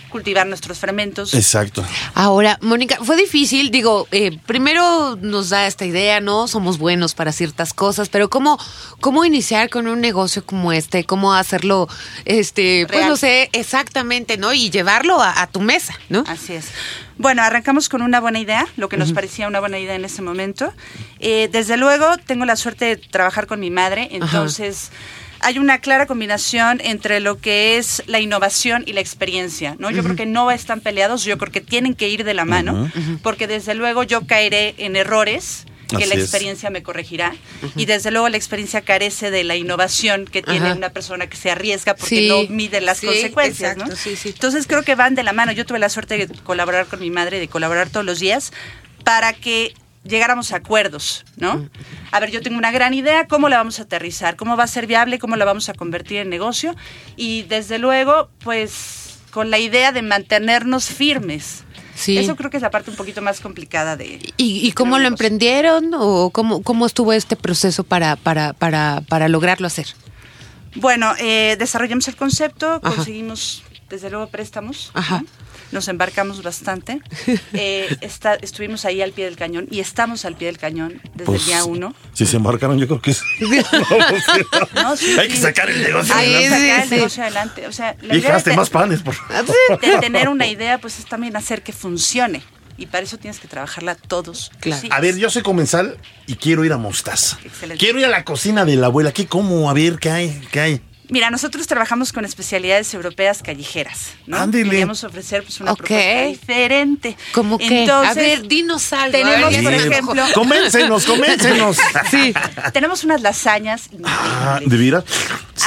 [SPEAKER 6] cultivar nuestros fermentos.
[SPEAKER 1] Exacto.
[SPEAKER 2] Ahora, Mónica, fue difícil, digo, eh, primero nos da esta idea, ¿no? Somos buenos para ciertas cosas, pero ¿cómo, cómo iniciar con un negocio como este? ¿Cómo hacerlo, este, pues no sé, exactamente, ¿no? Y llevarlo a, a tu mesa, ¿no?
[SPEAKER 6] Así es. Bueno, arrancamos con una buena idea, lo que nos parecía una buena idea en ese momento. Eh, desde luego, tengo la suerte de trabajar con mi madre, entonces hay una clara combinación entre lo que es la innovación y la experiencia, ¿no? Yo creo que no están peleados, yo creo que tienen que ir de la mano, porque desde luego yo caeré en errores que
[SPEAKER 1] Así
[SPEAKER 6] la
[SPEAKER 1] es.
[SPEAKER 6] experiencia me corregirá y desde luego la experiencia carece de la innovación que tiene una persona que se arriesga porque
[SPEAKER 2] Sí,
[SPEAKER 6] no mide las
[SPEAKER 2] sí,
[SPEAKER 6] consecuencias,
[SPEAKER 2] exacto,
[SPEAKER 6] ¿no?
[SPEAKER 2] sí, sí.
[SPEAKER 6] Entonces creo que van de la mano. Yo tuve la suerte de colaborar con mi madre, de colaborar todos los días para que llegáramos a acuerdos, ¿no? A ver, yo tengo una gran idea, ¿cómo la vamos a aterrizar? ¿Cómo va a ser viable? ¿Cómo la vamos a convertir en negocio? Y desde luego, pues con la idea de mantenernos firmes.
[SPEAKER 2] Sí.
[SPEAKER 6] Eso creo que es la parte un poquito más complicada de...
[SPEAKER 2] ¿Y, y cómo lo
[SPEAKER 6] negocio.
[SPEAKER 2] emprendieron o cómo, cómo estuvo este proceso para, para, para, para lograrlo hacer?
[SPEAKER 6] Bueno, eh, desarrollamos el concepto,
[SPEAKER 2] Ajá.
[SPEAKER 6] conseguimos desde luego préstamos.
[SPEAKER 2] Ajá.
[SPEAKER 6] ¿no? Nos embarcamos bastante. Eh, está- estuvimos ahí al pie del cañón y estamos al pie del cañón desde
[SPEAKER 1] Pues,
[SPEAKER 6] el día uno.
[SPEAKER 1] Si se embarcaron, yo creo que es.
[SPEAKER 6] No, sí,
[SPEAKER 1] Hay que sacar el negocio.
[SPEAKER 6] Hay que
[SPEAKER 2] Sí,
[SPEAKER 1] adelante.
[SPEAKER 6] sacar el negocio adelante. O sea, la idea de,
[SPEAKER 1] más panes, por
[SPEAKER 6] de tener una idea, pues es también hacer que funcione. Y para eso tienes que trabajarla todos.
[SPEAKER 2] Claro.
[SPEAKER 1] A ver, yo soy comensal y quiero ir a Mostaza.
[SPEAKER 6] Excelente.
[SPEAKER 1] Quiero ir a la cocina de la abuela. ¿Qué como? A ver, ¿qué hay? ¿Qué hay?
[SPEAKER 6] Mira, nosotros trabajamos con especialidades europeas callejeras, ¿no?
[SPEAKER 1] Ándele.
[SPEAKER 6] Queríamos ofrecer pues, una
[SPEAKER 2] Ok.
[SPEAKER 6] propuesta diferente.
[SPEAKER 2] ¿Cómo que?
[SPEAKER 6] Entonces,
[SPEAKER 2] a ver, dinos algo.
[SPEAKER 6] tenemos,
[SPEAKER 2] ver,
[SPEAKER 6] por ejemplo,
[SPEAKER 2] antojó.
[SPEAKER 1] Coméncenos, coméncenos.
[SPEAKER 2] Sí.
[SPEAKER 6] tenemos unas lasañas
[SPEAKER 1] Ah. ¿de veras?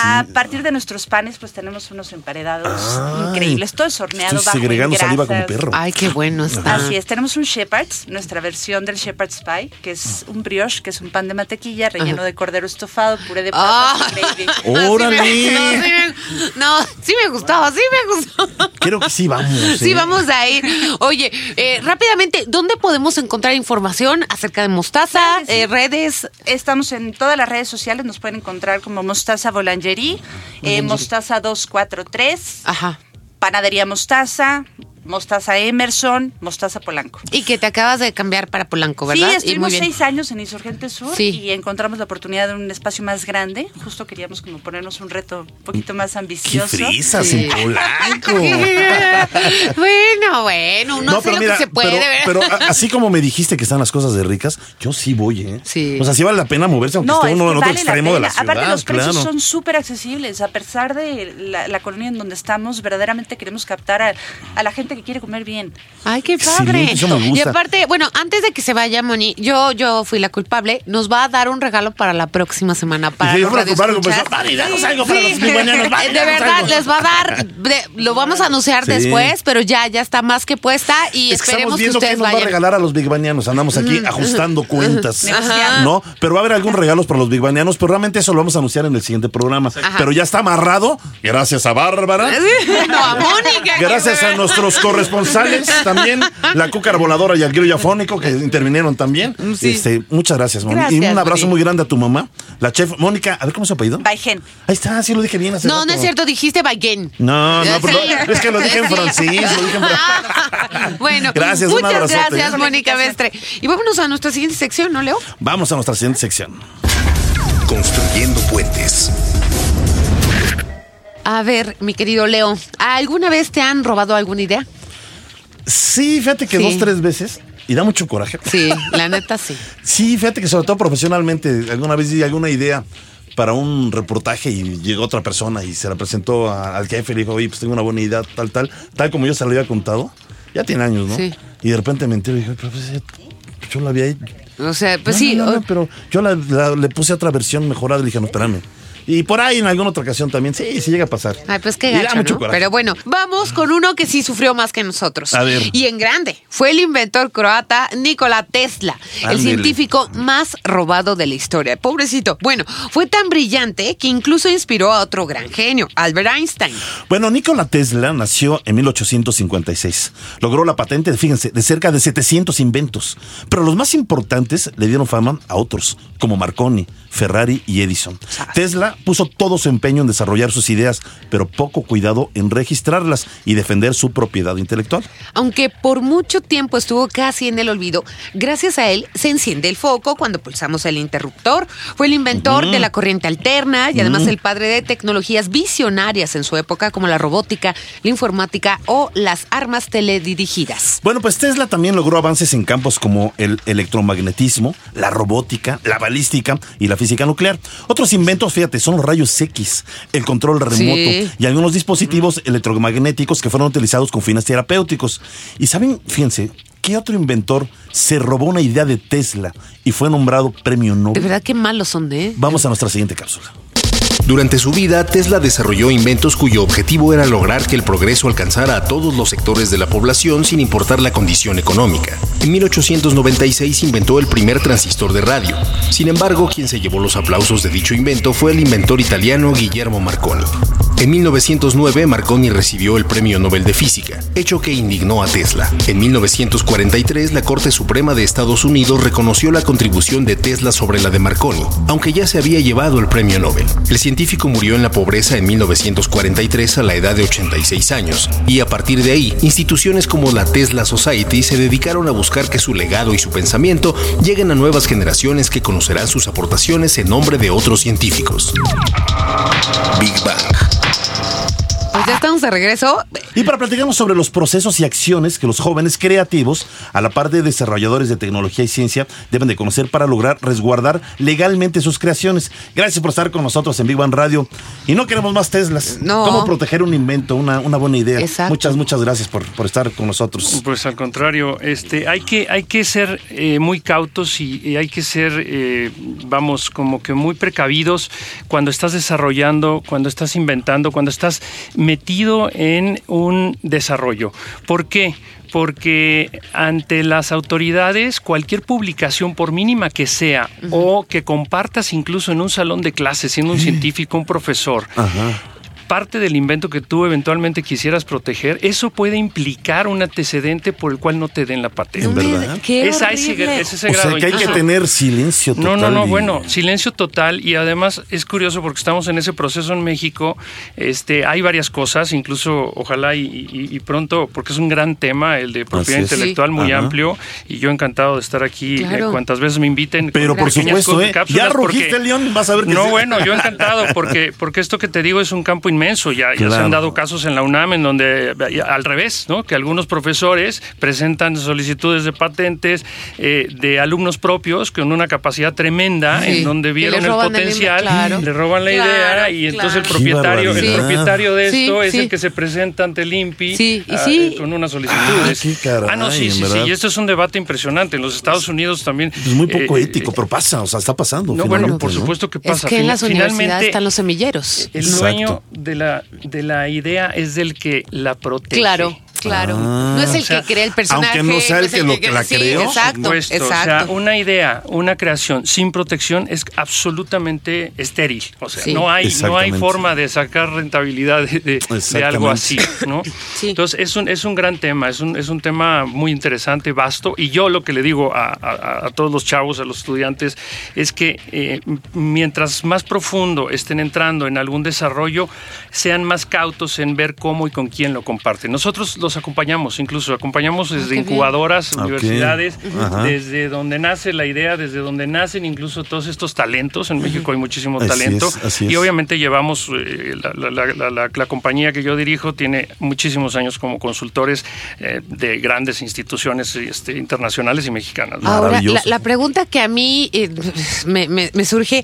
[SPEAKER 6] A partir de nuestros panes, pues tenemos unos emparedados
[SPEAKER 1] Ay,
[SPEAKER 6] increíbles. Todo es horneado
[SPEAKER 1] Estoy
[SPEAKER 6] bajo
[SPEAKER 1] segregando saliva como perro.
[SPEAKER 2] Ay, qué bueno está.
[SPEAKER 6] Así es, tenemos un Shepherd's, nuestra versión del Shepherd's Pie, que es un brioche, que es un pan de mantequilla relleno
[SPEAKER 2] Ajá.
[SPEAKER 6] de cordero estofado, puré de papas y gravy.
[SPEAKER 1] ¡Órale!
[SPEAKER 2] No, sí me, no, sí me gustó, sí me gustó.
[SPEAKER 1] Creo que sí vamos.
[SPEAKER 2] Sí,
[SPEAKER 1] ¿eh?
[SPEAKER 2] vamos a ir. Oye, eh, rápidamente, ¿dónde podemos encontrar información acerca de Mostaza,
[SPEAKER 6] sí.
[SPEAKER 2] eh, redes?
[SPEAKER 6] Estamos en todas las redes sociales, nos pueden encontrar como Mostaza Boulangerie, eh, Mostaza 243,
[SPEAKER 2] Ajá.
[SPEAKER 6] Panadería Mostaza, Mostaza Emerson, Mostaza Polanco.
[SPEAKER 2] Y que te acabas de cambiar para Polanco, ¿verdad?
[SPEAKER 6] Sí,
[SPEAKER 2] Y
[SPEAKER 6] estuvimos seis años en Insurgente Sur
[SPEAKER 2] Sí.
[SPEAKER 6] y encontramos la oportunidad de un espacio más grande. Justo queríamos como ponernos un reto un poquito más
[SPEAKER 1] ¡Qué
[SPEAKER 6] ambicioso.
[SPEAKER 1] frisas
[SPEAKER 2] Sí.
[SPEAKER 1] en Polanco!
[SPEAKER 2] bueno, bueno, uno sé lo que se puede,
[SPEAKER 1] pero, pero así como me dijiste que están las cosas de ricas, yo sí voy, ¿eh?
[SPEAKER 2] Sí.
[SPEAKER 1] O sea, sí vale la pena moverse aunque
[SPEAKER 6] No,
[SPEAKER 1] esté
[SPEAKER 6] es
[SPEAKER 1] uno
[SPEAKER 6] que
[SPEAKER 1] en otro
[SPEAKER 6] vale la
[SPEAKER 1] extremo de la ciudad.
[SPEAKER 6] Aparte, los precios son súper accesibles. A pesar de la, la colonia en donde estamos, verdaderamente queremos captar a, a la gente que quiere comer bien.
[SPEAKER 2] Ay, qué padre.
[SPEAKER 1] Excelente, eso me gusta.
[SPEAKER 2] Y aparte, bueno, antes de que se vaya Moni, yo, yo fui la culpable, nos va a dar un regalo para la próxima semana para
[SPEAKER 1] yo pues,
[SPEAKER 2] radioescuchas.
[SPEAKER 1] Vale, danos algo para los vale,
[SPEAKER 2] de verdad,
[SPEAKER 1] algo.
[SPEAKER 2] les va a dar, de- lo vamos a anunciar
[SPEAKER 1] Sí.
[SPEAKER 2] después, pero ya, ya está más que puesta y
[SPEAKER 1] Es que
[SPEAKER 2] esperemos
[SPEAKER 1] estamos
[SPEAKER 2] que ustedes
[SPEAKER 1] nos va a regalar a los bigbanianos. Andamos aquí ajustando cuentas.
[SPEAKER 6] Ajá.
[SPEAKER 1] ¿No? Pero va a haber algún regalos para los bigbanianos, pero realmente eso lo vamos a anunciar en el siguiente programa. Pero ya está amarrado, gracias a Bárbara.
[SPEAKER 2] No, a Mónica.
[SPEAKER 1] Gracias a nuestros corresponsales también, la cúcara voladora y al grillo afónico que intervinieron también.
[SPEAKER 2] Sí.
[SPEAKER 1] Este, muchas gracias, Mónica. Y un abrazo
[SPEAKER 2] Moni.
[SPEAKER 1] muy grande a tu mamá, la chef Mónica. A ver cómo se ha apellido.
[SPEAKER 6] Baigen.
[SPEAKER 1] Ahí está, sí lo dije bien hace
[SPEAKER 2] No,
[SPEAKER 1] rato.
[SPEAKER 2] no es cierto, dijiste Baigén.
[SPEAKER 1] No, no, pero es que lo dije en francés, lo dije en
[SPEAKER 2] Ah, bueno,
[SPEAKER 1] Gracias, un
[SPEAKER 2] muchas gracias, Mónica Mestre. Y vámonos a nuestra siguiente sección, ¿no, Leo?
[SPEAKER 1] Vamos a nuestra siguiente sección.
[SPEAKER 3] Construyendo puentes.
[SPEAKER 2] A ver, mi querido Leo, ¿alguna vez te han robado alguna idea?
[SPEAKER 1] Sí, fíjate que
[SPEAKER 2] Sí.
[SPEAKER 1] dos, tres veces. Y da mucho coraje.
[SPEAKER 2] Sí, la neta sí.
[SPEAKER 1] Sí, fíjate que sobre todo profesionalmente, alguna vez di alguna idea para un reportaje y llegó otra persona y se la presentó a- al jefe y le dijo, oye, pues tengo una buena idea, tal, tal, tal como yo se lo había contado. Ya tiene años, ¿no?
[SPEAKER 2] Sí.
[SPEAKER 1] Y de repente me entero y dije, pero pues, yo la había hecho.
[SPEAKER 2] O sea, pues
[SPEAKER 1] No,
[SPEAKER 2] sí.
[SPEAKER 1] no, no,
[SPEAKER 2] o-
[SPEAKER 1] no, pero yo la- la- le puse otra versión mejorada y le dije, no, espérame. Y por ahí en alguna otra ocasión también, sí, sí llega a pasar.
[SPEAKER 2] Ay, pues qué gacho,
[SPEAKER 1] mucho
[SPEAKER 2] ¿no?
[SPEAKER 1] coraje.
[SPEAKER 2] Pero bueno, vamos con uno que sí sufrió más que nosotros.
[SPEAKER 1] A ver.
[SPEAKER 2] Y en grande. Fue el inventor croata Nikola Tesla, el científico más robado de la historia. Pobrecito. Bueno, fue tan brillante que incluso inspiró a otro gran genio, Albert Einstein.
[SPEAKER 1] Bueno, Nikola Tesla nació en 1856. Logró la patente, fíjense, de cerca de 700 inventos. Pero los más importantes le dieron fama a otros, como Marconi, Ferrari y Edison. Tesla Puso todo su empeño en desarrollar sus ideas, pero poco cuidado en registrarlas y defender su propiedad intelectual.
[SPEAKER 2] Aunque por mucho tiempo estuvo casi en el olvido, gracias a él se enciende el foco cuando pulsamos el interruptor. Fue el inventor de la corriente alterna y además el padre de tecnologías visionarias en su época como la robótica, la informática o las armas teledirigidas.
[SPEAKER 1] Bueno, pues Tesla también logró avances en campos como el electromagnetismo, la robótica, la balística y la física nuclear. Otros inventos, fíjate, son los rayos X, el control remoto
[SPEAKER 2] Sí.
[SPEAKER 1] y algunos dispositivos electromagnéticos que fueron utilizados con fines terapéuticos. Y saben, fíjense, ¿qué otro inventor se robó una idea de Tesla y fue nombrado premio
[SPEAKER 2] De
[SPEAKER 1] Nobel?
[SPEAKER 2] verdad que malos son, ¿eh?
[SPEAKER 1] Vamos a nuestra siguiente cápsula.
[SPEAKER 3] Durante su vida, Tesla desarrolló inventos cuyo objetivo era lograr que el progreso alcanzara a todos los sectores de la población sin importar la condición económica. En 1896 inventó el primer transistor de radio. Sin embargo, quien se llevó los aplausos de dicho invento fue el inventor italiano Guillermo Marconi. En 1909, Marconi recibió el Premio Nobel de Física, hecho que indignó a Tesla. En 1943, la Corte Suprema de Estados Unidos reconoció la contribución de Tesla sobre la de Marconi, aunque ya se había llevado el Premio Nobel. El científico murió en la pobreza en 1943 a la edad de 86 años, y a partir de ahí, instituciones como la Tesla Society se dedicaron a buscar que su legado y su pensamiento lleguen a nuevas generaciones que conocerán sus aportaciones en nombre de otros científicos. Big Bang.
[SPEAKER 2] Pues ya estamos de regreso.
[SPEAKER 1] Y para platicarnos sobre los procesos y acciones que los jóvenes creativos, a la par de desarrolladores de tecnología y ciencia, deben de conocer para lograr resguardar legalmente sus creaciones. Gracias por estar con nosotros en Big Bang Radio. Y no queremos más Teslas.
[SPEAKER 2] No.
[SPEAKER 1] ¿Cómo proteger un invento? Una, una buena idea.
[SPEAKER 2] Exacto.
[SPEAKER 1] Muchas, muchas gracias por, por estar con nosotros.
[SPEAKER 7] Pues al contrario, este, hay que, hay que ser eh, muy cautos y, y hay que ser, eh, vamos, como que muy precavidos cuando estás desarrollando, cuando estás inventando, cuando estás metido en un desarrollo. ¿Por qué? Porque ante las autoridades, cualquier publicación, por mínima que sea, o que compartas incluso en un salón de clases, siendo un científico, un profesor,
[SPEAKER 1] Ajá.
[SPEAKER 7] Parte del invento que tú eventualmente quisieras proteger, eso puede implicar un antecedente por el cual no te den la patente.
[SPEAKER 1] ¿En verdad?
[SPEAKER 2] Qué
[SPEAKER 7] Es a ese, es ese
[SPEAKER 1] O sea que hay que tener silencio
[SPEAKER 7] no,
[SPEAKER 1] total.
[SPEAKER 7] no, no,
[SPEAKER 1] y-
[SPEAKER 7] bueno, silencio total y además es curioso porque estamos en ese proceso en México, este, hay varias cosas, incluso ojalá y, y- y pronto, porque es un gran tema, el de propiedad intelectual
[SPEAKER 1] Sí.
[SPEAKER 7] muy
[SPEAKER 1] Ajá.
[SPEAKER 7] amplio y yo encantado de estar aquí
[SPEAKER 2] Claro.
[SPEAKER 7] eh, cuantas veces me inviten.
[SPEAKER 1] Pero por supuesto, ¿eh? Ya
[SPEAKER 7] porque-
[SPEAKER 1] rugiste, León, vas a ver que
[SPEAKER 7] No,
[SPEAKER 1] sí.
[SPEAKER 7] bueno, yo encantado porque, porque esto que te digo es un campo inmenso, ya, ya se han dado casos en la UNAM en donde, al revés, ¿no? Que algunos profesores presentan solicitudes de patentes eh, de alumnos propios con una capacidad tremenda
[SPEAKER 2] Sí,
[SPEAKER 7] en donde vieron el potencial,
[SPEAKER 2] claro.
[SPEAKER 7] le roban la idea
[SPEAKER 2] Claro,
[SPEAKER 7] y entonces el propietario, el propietario de
[SPEAKER 2] Sí,
[SPEAKER 7] esto es
[SPEAKER 2] sí.
[SPEAKER 7] el que se presenta ante el INPI
[SPEAKER 2] Sí, y
[SPEAKER 7] ah,
[SPEAKER 2] sí.
[SPEAKER 7] eh, con una solicitud.
[SPEAKER 1] Ah,
[SPEAKER 7] Es-
[SPEAKER 1] qué caray,
[SPEAKER 7] ah, no, sí, sí, sí. Y esto es un debate impresionante. En los Estados Unidos también.
[SPEAKER 1] Es muy poco
[SPEAKER 7] eh,
[SPEAKER 1] ético, pero pasa, o sea, está pasando.
[SPEAKER 7] no, bueno, por
[SPEAKER 1] ¿no?
[SPEAKER 7] supuesto que
[SPEAKER 2] Es
[SPEAKER 7] pasa.
[SPEAKER 2] que en las universidades están los semilleros.
[SPEAKER 7] el
[SPEAKER 1] Exacto.
[SPEAKER 7] dueño de la, de la idea es del que la protege.
[SPEAKER 2] Claro, claro.
[SPEAKER 1] Ah.
[SPEAKER 2] no es el
[SPEAKER 7] O sea,
[SPEAKER 2] que cree el personaje.
[SPEAKER 1] aunque no sea el
[SPEAKER 2] es
[SPEAKER 1] que lo que la
[SPEAKER 2] sí,
[SPEAKER 1] creó.
[SPEAKER 2] Exacto, exacto.
[SPEAKER 7] O sea, una idea, una creación sin protección es absolutamente estéril. O sea,
[SPEAKER 2] Sí.
[SPEAKER 7] no hay, no hay forma de sacar rentabilidad de, de- de algo así, ¿no?
[SPEAKER 2] Sí.
[SPEAKER 7] Entonces, es un, es un gran tema, es un, es un tema muy interesante, vasto. Y yo lo que le digo a, a- a todos los chavos, a los estudiantes, es que eh, mientras más profundo estén entrando en algún desarrollo, sean más cautos en ver cómo y con quién lo comparten. Nosotros los acompañamos, incluso acompañamos desde
[SPEAKER 2] qué bien.
[SPEAKER 7] incubadoras, universidades, desde donde nace la idea, desde donde nacen incluso todos estos talentos. En México hay muchísimo
[SPEAKER 1] Así
[SPEAKER 7] talento.
[SPEAKER 1] es, así es.
[SPEAKER 7] Y obviamente llevamos, eh, la, la- la- la- la- la compañía que yo dirijo tiene muchísimos años como consultores eh, de grandes instituciones este, internacionales y mexicanas.
[SPEAKER 2] Ahora, la, pregunta que a mí eh, me, me- me surge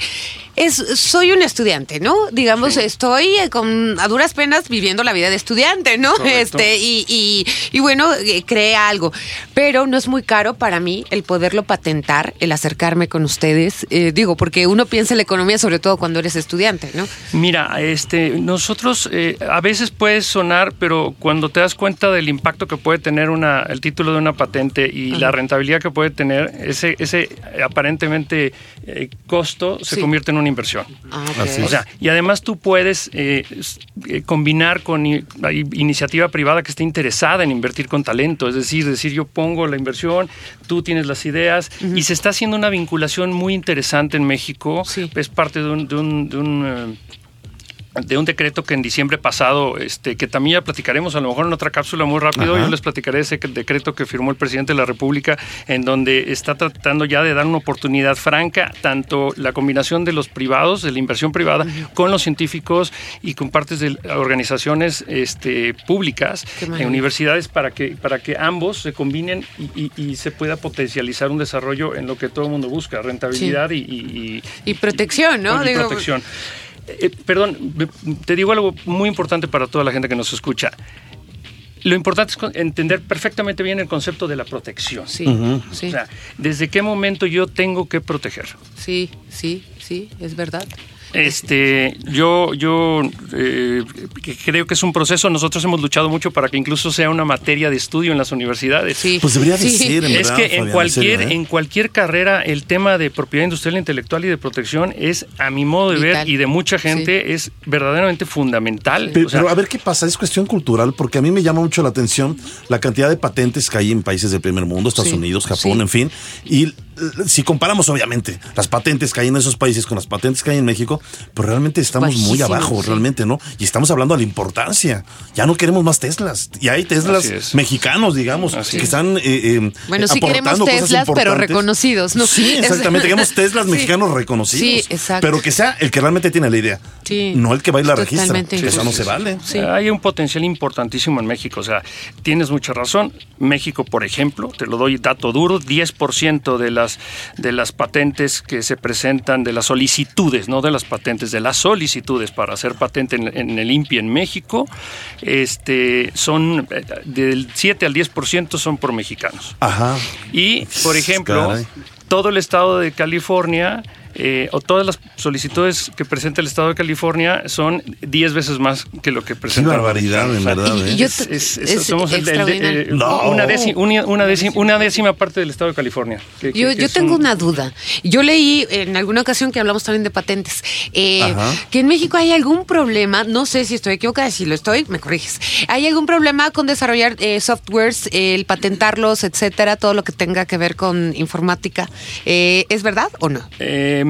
[SPEAKER 2] es, soy un estudiante, ¿no? Digamos, estoy eh, con a duras penas viviendo la vida de estudiante, ¿no?
[SPEAKER 7] Correcto.
[SPEAKER 2] Este, y, y, y bueno, eh, creé algo, pero no es muy caro para mí el poderlo patentar, el acercarme con ustedes, eh, digo, porque uno piensa en la economía sobre todo cuando eres estudiante, ¿no?
[SPEAKER 7] Mira, este, nosotros eh, a veces puede sonar, pero cuando te das cuenta del impacto que puede tener una, el título de una patente y la rentabilidad que puede tener, ese, ese aparentemente eh, costo se
[SPEAKER 2] Sí.
[SPEAKER 7] convierte en una una inversión.
[SPEAKER 2] Ah, ok.
[SPEAKER 1] Así
[SPEAKER 7] O sea, y además tú puedes eh, eh, combinar con iniciativa privada que esté interesada en invertir con talento, es decir, decir yo pongo la inversión, tú tienes las ideas y se está haciendo una vinculación muy interesante en México.
[SPEAKER 2] Sí.
[SPEAKER 7] Es parte de un, de un- de un, eh, de un decreto que en diciembre pasado, este, que también ya platicaremos a lo mejor en otra cápsula muy rápido,
[SPEAKER 1] Ajá.
[SPEAKER 7] yo les platicaré ese decreto que firmó el presidente de la República, en donde está tratando ya de dar una oportunidad franca, tanto la combinación de los privados, de la inversión privada, con los científicos y con partes de organizaciones este, públicas, en
[SPEAKER 2] maravilla.
[SPEAKER 7] universidades, para que, para que ambos se combinen y, y- y se pueda potencializar un desarrollo en lo que todo el mundo busca, rentabilidad y- y-
[SPEAKER 2] protección, ¿no?
[SPEAKER 7] y
[SPEAKER 2] Digo,
[SPEAKER 7] protección. Eh, perdón, me- te digo algo muy importante para toda la gente que nos escucha. Lo importante es entender perfectamente bien el concepto de la protección.
[SPEAKER 2] Sí, sí,
[SPEAKER 7] O sea, ¿desde qué momento yo tengo que proteger?
[SPEAKER 2] sí, sí, sí, es verdad.
[SPEAKER 7] Este, yo, yo eh, que creo que es un proceso. Nosotros hemos luchado mucho para que incluso sea una materia de estudio en las universidades.
[SPEAKER 2] Sí.
[SPEAKER 1] Pues debería de
[SPEAKER 2] Sí.
[SPEAKER 1] ser, en
[SPEAKER 7] Es
[SPEAKER 1] verdad,
[SPEAKER 7] que en
[SPEAKER 1] Fabián,
[SPEAKER 7] cualquier,
[SPEAKER 1] serio, ¿eh?
[SPEAKER 7] en cualquier carrera el tema de propiedad industrial, intelectual y de protección es, a mi modo de ver y de mucha gente, es verdaderamente fundamental.
[SPEAKER 1] Pero,
[SPEAKER 7] O sea,
[SPEAKER 1] pero a ver qué pasa, es cuestión cultural, porque a mí me llama mucho la atención la cantidad de patentes que hay en países del primer mundo, Estados
[SPEAKER 2] Sí,
[SPEAKER 1] Unidos, Japón,
[SPEAKER 2] sí.
[SPEAKER 1] en fin. Y si comparamos, obviamente, las patentes que hay en esos países con las patentes que hay en México, pues realmente estamos muy abajo,
[SPEAKER 2] sí.
[SPEAKER 1] realmente, ¿no? Y estamos hablando de la importancia. Ya no queremos más Teslas. Y hay Teslas mexicanos, digamos,
[SPEAKER 7] Así
[SPEAKER 1] que
[SPEAKER 7] es.
[SPEAKER 1] están. eh, eh,
[SPEAKER 2] Bueno, sí
[SPEAKER 1] aportando
[SPEAKER 2] queremos
[SPEAKER 1] cosas
[SPEAKER 2] Teslas, pero reconocidos, ¿no?
[SPEAKER 1] Sí, exactamente. Queremos Teslas
[SPEAKER 2] Sí.
[SPEAKER 1] mexicanos reconocidos.
[SPEAKER 2] Sí, exacto.
[SPEAKER 1] Pero que sea el que realmente tiene la idea.
[SPEAKER 2] Sí.
[SPEAKER 1] No el que va y la registra. Eso no se vale.
[SPEAKER 2] Sí.
[SPEAKER 7] Hay un potencial importantísimo en México. O sea, tienes mucha razón. México, por ejemplo, te lo doy dato duro, 10% de las, de las patentes que se presentan, de las solicitudes, no de las patentes, de las solicitudes para hacer patente en, en el INPI en México, este, son eh, del 7 al 10% son por mexicanos.
[SPEAKER 1] Ajá.
[SPEAKER 7] Y, por ejemplo,
[SPEAKER 1] Caray.
[SPEAKER 7] todo el estado de California eh, o todas las solicitudes que presenta el estado de California son 10 veces más que lo que presenta.
[SPEAKER 1] barbaridad, en verdad, ¿eh?
[SPEAKER 7] Es, es- es- somos el- el de-
[SPEAKER 2] extraordinario.
[SPEAKER 7] eh,
[SPEAKER 1] No.
[SPEAKER 7] una, décima, una, una décima, una décima parte del estado de California. que- que-
[SPEAKER 2] Yo,
[SPEAKER 7] que
[SPEAKER 2] yo tengo
[SPEAKER 7] un-
[SPEAKER 2] una duda. Yo leí en alguna ocasión que hablamos también de patentes, eh,
[SPEAKER 1] Ajá.
[SPEAKER 2] que en México hay algún problema, no sé si estoy equivocada, si lo estoy, me corriges. ¿Hay algún problema con desarrollar eh, softwares, eh, el patentarlos, etcétera, todo lo que tenga que ver con informática? Eh, ¿Es verdad o no?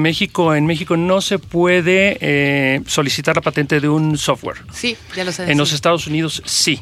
[SPEAKER 7] México, en México no se puede eh, solicitar la patente de un software.
[SPEAKER 2] Sí, ya lo sé.
[SPEAKER 7] En los. Estados Unidos sí.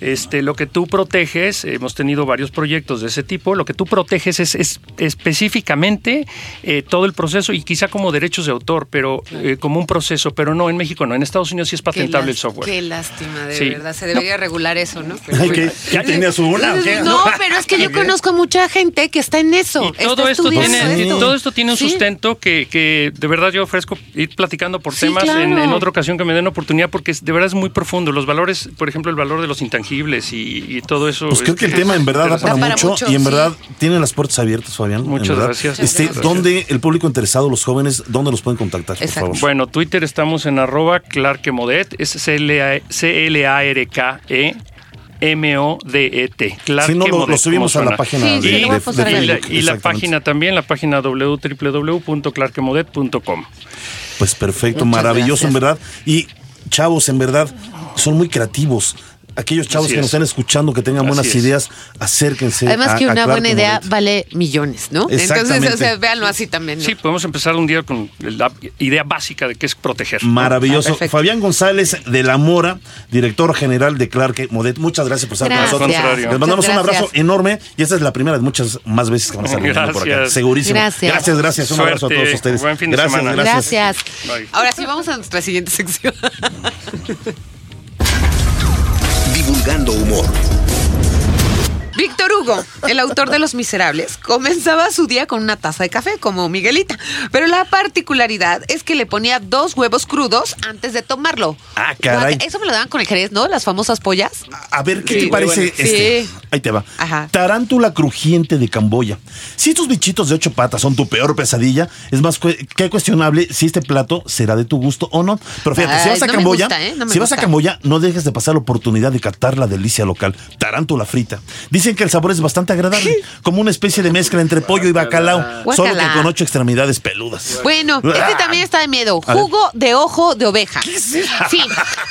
[SPEAKER 7] Este, lo que tú proteges, hemos tenido varios proyectos de ese tipo, lo que tú proteges es, es específicamente eh, todo el proceso y quizá como derechos de autor, pero eh, como un proceso, pero no, en México no, en Estados Unidos sí es patentable el software.
[SPEAKER 2] Qué lástima, de
[SPEAKER 7] Sí.
[SPEAKER 2] verdad. Se debería regular eso, ¿no?
[SPEAKER 1] ¿Ya tenías una o qué?
[SPEAKER 2] No, pero es que yo conozco a mucha gente que está en eso.
[SPEAKER 7] Y todo
[SPEAKER 2] está
[SPEAKER 7] esto, tiene,
[SPEAKER 2] esto.
[SPEAKER 7] todo esto tiene un
[SPEAKER 2] Sí.
[SPEAKER 7] sustento que, que de verdad yo ofrezco ir platicando por
[SPEAKER 2] Sí,
[SPEAKER 7] temas en,
[SPEAKER 2] claro.
[SPEAKER 7] en otra ocasión que me den oportunidad porque de verdad es muy profundo. Los valores, por ejemplo, el valor de los intangibles y, y todo eso.
[SPEAKER 1] Pues creo que el
[SPEAKER 7] es-
[SPEAKER 1] tema en verdad da para, mucho,
[SPEAKER 2] mucho,
[SPEAKER 1] y en
[SPEAKER 2] sí.
[SPEAKER 1] verdad tiene las puertas abiertas, Fabián.
[SPEAKER 7] Muchas gracias.
[SPEAKER 1] Este,
[SPEAKER 7] Muchas gracias.
[SPEAKER 1] ¿Dónde el público interesado, los jóvenes, dónde los pueden contactar, por favor?
[SPEAKER 7] Bueno, Twitter estamos en arroba clarkemodet, es C-L-A-R-K-E. M-O-D-E-T. Clark
[SPEAKER 1] Si no, lo, subimos a la página
[SPEAKER 2] Sí,
[SPEAKER 1] de,
[SPEAKER 2] sí.
[SPEAKER 7] Y la, y página también, la página www.clarkemodet.com.
[SPEAKER 1] Pues perfecto,
[SPEAKER 2] Muchas
[SPEAKER 1] maravilloso, en verdad. Y chavos, en verdad, son muy creativos. Aquellos chavos
[SPEAKER 7] Así
[SPEAKER 1] que nos
[SPEAKER 7] es.
[SPEAKER 1] están escuchando, que tengan
[SPEAKER 7] Así
[SPEAKER 1] buenas
[SPEAKER 7] es.
[SPEAKER 1] ideas, acérquense.
[SPEAKER 2] Además
[SPEAKER 1] a-
[SPEAKER 2] que una buena idea vale millones, ¿no? Entonces, o sea, véanlo así también. ¿no?
[SPEAKER 7] Sí, podemos empezar un día con la idea básica de qué es proteger.
[SPEAKER 1] Maravilloso.
[SPEAKER 2] Ah.
[SPEAKER 1] Fabián González de la Mora, director general de Clark Modet. Muchas gracias por estar
[SPEAKER 2] Gracias.
[SPEAKER 1] con nosotros. Les mandamos un abrazo
[SPEAKER 2] gracias.
[SPEAKER 1] enorme y esta es la primera de muchas más veces que van a estar viniendo por acá.
[SPEAKER 7] Gracias.
[SPEAKER 1] Segurísimo.
[SPEAKER 2] Gracias.
[SPEAKER 1] Gracias, gracias. Un abrazo a todos ustedes.
[SPEAKER 7] Buen fin de
[SPEAKER 1] gracias,
[SPEAKER 7] semana.
[SPEAKER 1] gracias.
[SPEAKER 2] Gracias. Ahora sí, vamos a nuestra siguiente sección.
[SPEAKER 3] Divulgando humor.
[SPEAKER 2] Víctor Hugo, el autor de Los Miserables, comenzaba su día con una taza de café, como Miguelita. Pero la particularidad es que le ponía dos huevos crudos antes de tomarlo.
[SPEAKER 1] Ah, caray.
[SPEAKER 2] Eso me lo daban con el jerez, ¿no? Las famosas pollas.
[SPEAKER 1] A ver, ¿qué
[SPEAKER 2] Sí,
[SPEAKER 1] te parece
[SPEAKER 2] bueno.
[SPEAKER 1] este?
[SPEAKER 2] Sí.
[SPEAKER 1] Ahí te va.
[SPEAKER 2] Ajá.
[SPEAKER 1] Tarántula crujiente de Camboya. Si estos bichitos de ocho patas son tu peor pesadilla, es más que cuestionable si este plato será de tu gusto o no. Pero fíjate, si vas a
[SPEAKER 2] no
[SPEAKER 1] Camboya,
[SPEAKER 2] gusta, ¿eh? No
[SPEAKER 1] si vas a. Camboya, no dejes de pasar la oportunidad de catar la delicia local, tarántula frita. Dicen Dicen que el sabor es bastante agradable, como una especie de mezcla entre pollo y bacalao, solo que con ocho extremidades peludas.
[SPEAKER 2] Bueno, este también está de miedo. Jugo de ojo de oveja. Sí,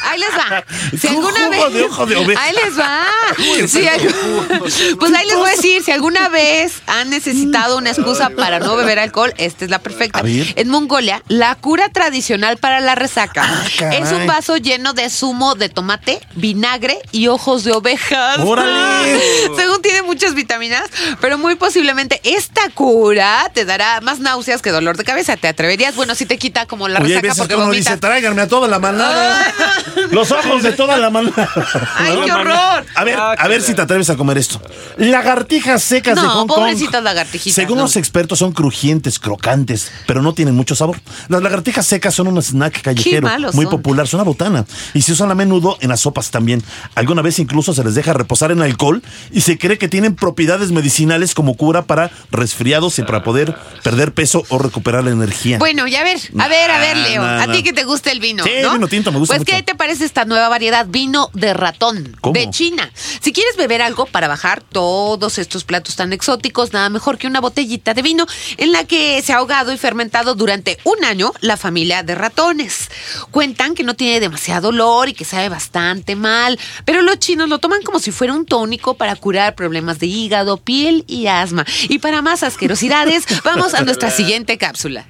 [SPEAKER 2] ahí les va. Si
[SPEAKER 1] ¿Cómo
[SPEAKER 2] alguna
[SPEAKER 1] jugo
[SPEAKER 2] vez.
[SPEAKER 1] de ojo de oveja?
[SPEAKER 2] Ahí les va. algu- pues ahí les voy a decir, si alguna vez han necesitado una excusa para no beber alcohol, esta es la perfecta.
[SPEAKER 1] A ver.
[SPEAKER 2] En Mongolia, la cura tradicional para la resaca
[SPEAKER 1] Ah, caray.
[SPEAKER 2] es un vaso lleno de zumo de tomate, vinagre y ojos de ovejas.
[SPEAKER 1] ¡Órale!
[SPEAKER 2] Según tiene muchas vitaminas, pero muy posiblemente esta cura te dará más náuseas que dolor de cabeza. ¿Te atreverías? Bueno, si te quita como la
[SPEAKER 1] Oye,
[SPEAKER 2] resaca
[SPEAKER 1] veces
[SPEAKER 2] porque vomitas.
[SPEAKER 1] dice, tráiganme a toda la manada. Los ojos de toda la manada.
[SPEAKER 2] ¡Ay, qué horror!
[SPEAKER 1] A ver,
[SPEAKER 4] Ah,
[SPEAKER 1] a ver si te atreves a comer esto. Lagartijas secas de
[SPEAKER 2] No,
[SPEAKER 1] Hong Kong.
[SPEAKER 2] pobrecitas lagartijitas,
[SPEAKER 1] Según
[SPEAKER 2] no.
[SPEAKER 1] los expertos son crujientes, crocantes, pero no tienen mucho sabor. Las lagartijas secas son un snack callejero muy
[SPEAKER 2] son.
[SPEAKER 1] popular, son una botana y se usan a menudo en las sopas también. Alguna vez incluso se les deja reposar en alcohol y se cree que tienen propiedades medicinales como cura para resfriados y para poder perder peso o recuperar la energía.
[SPEAKER 2] Bueno, y a ver, a ver, a ver,
[SPEAKER 1] Nah,
[SPEAKER 2] Leo, a ti que te gusta el vino,
[SPEAKER 1] Sí,
[SPEAKER 2] ¿no?
[SPEAKER 1] vino tinto me gusta
[SPEAKER 2] Pues,
[SPEAKER 1] mucho.
[SPEAKER 2] ¿qué te parece esta nueva variedad? Vino de ratón,
[SPEAKER 1] ¿Cómo?
[SPEAKER 2] de China. Si quieres beber algo para bajar todos estos platos tan exóticos, nada mejor que una botellita de vino en la que se ha ahogado y fermentado durante un año la familia de ratones. Cuentan que no tiene demasiado olor y que sabe bastante mal, pero los chinos lo toman como si fuera un tónico para curar problemas de hígado, piel y asma. Y para más asquerosidades, vamos a nuestra siguiente cápsula.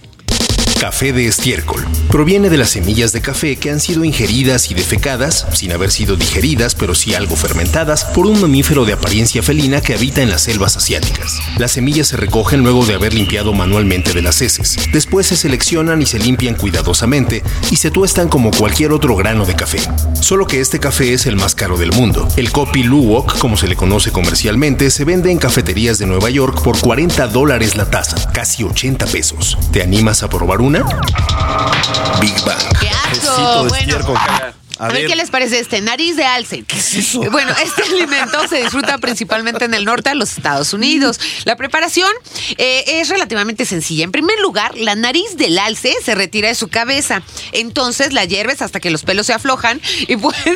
[SPEAKER 3] Café de estiércol. Proviene de las semillas de café que han sido ingeridas y defecadas, sin haber sido digeridas, pero sí algo fermentadas, por un mamífero de apariencia felina que habita en las selvas asiáticas. Las semillas se recogen luego de haber limpiado manualmente de las heces. Después se seleccionan y se limpian cuidadosamente y se tuestan como cualquier otro grano de café. Solo que este café es el más caro del mundo. El Kopi Luwak, como se le conoce comercialmente, se vende en cafeterías de Nueva York por 40 dólares la taza, casi 80 pesos. ¿Te animas a probar una? Big Bang.
[SPEAKER 2] ¡Qué asco! Bueno, a ver, qué les parece este nariz de alce. ¿Qué
[SPEAKER 1] es eso?
[SPEAKER 2] Bueno, este alimento se disfruta principalmente en el norte de los Estados Unidos. La preparación eh, es relativamente sencilla. En primer lugar, la nariz del alce se retira de su cabeza. Entonces la hierves hasta que los pelos se aflojan y pueden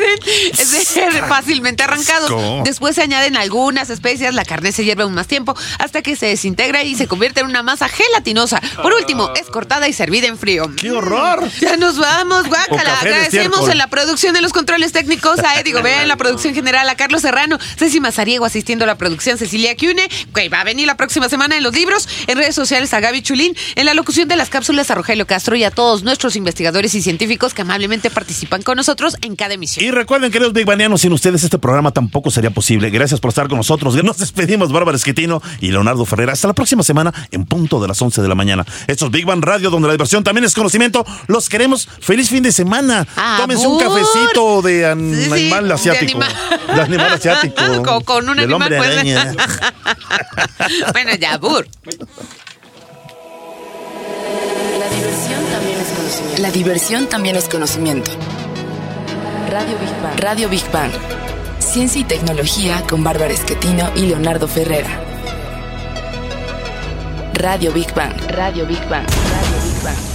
[SPEAKER 2] ser fácilmente arrancados. Después se añaden algunas especias, la carne se hierve aún más tiempo hasta que se desintegra y se convierte en una masa gelatinosa. Por último, es cortada y servida en frío.
[SPEAKER 1] ¡Qué horror!
[SPEAKER 2] Ya nos vamos, guácala. Agradecemos en la producción de los controles técnicos a Eddie Gobea en la producción general, a Carlos Serrano, Ceci Mazariego asistiendo a la producción, Cecilia Cune, que va a venir la próxima semana en los libros, en redes sociales a Gaby Chulín, en la locución de las cápsulas a Rogelio Castro y a todos nuestros investigadores y científicos que amablemente participan con nosotros en cada emisión.
[SPEAKER 1] Y recuerden, queridos Big Banianos, sin ustedes este programa tampoco sería posible. Gracias por estar con nosotros. Nos despedimos, Bárbara Esquetino y Leonardo Ferrera. Hasta la próxima semana en punto de las 11 de la mañana. Esto es Big Bang Radio, donde la diversión también es conocimiento. Los queremos. Feliz fin de semana.
[SPEAKER 2] Ah,
[SPEAKER 1] Tómense un
[SPEAKER 2] Abur.
[SPEAKER 1] Cafecito de an-
[SPEAKER 2] Sí, sí,
[SPEAKER 1] animal
[SPEAKER 2] de
[SPEAKER 1] asiático.
[SPEAKER 2] anima-
[SPEAKER 1] De animal asiático.
[SPEAKER 2] con, con un
[SPEAKER 1] Del
[SPEAKER 2] animal
[SPEAKER 1] hombre
[SPEAKER 2] pues.
[SPEAKER 1] araña.
[SPEAKER 2] bueno, ya, Bur.
[SPEAKER 8] La diversión también es conocimiento. La diversión también es conocimiento. Radio Big Bang. Radio Big Bang. Ciencia y tecnología con Bárbara Esquetino y Leonardo Ferrera. Radio Big Bang. Radio Big Bang. Radio Big Bang.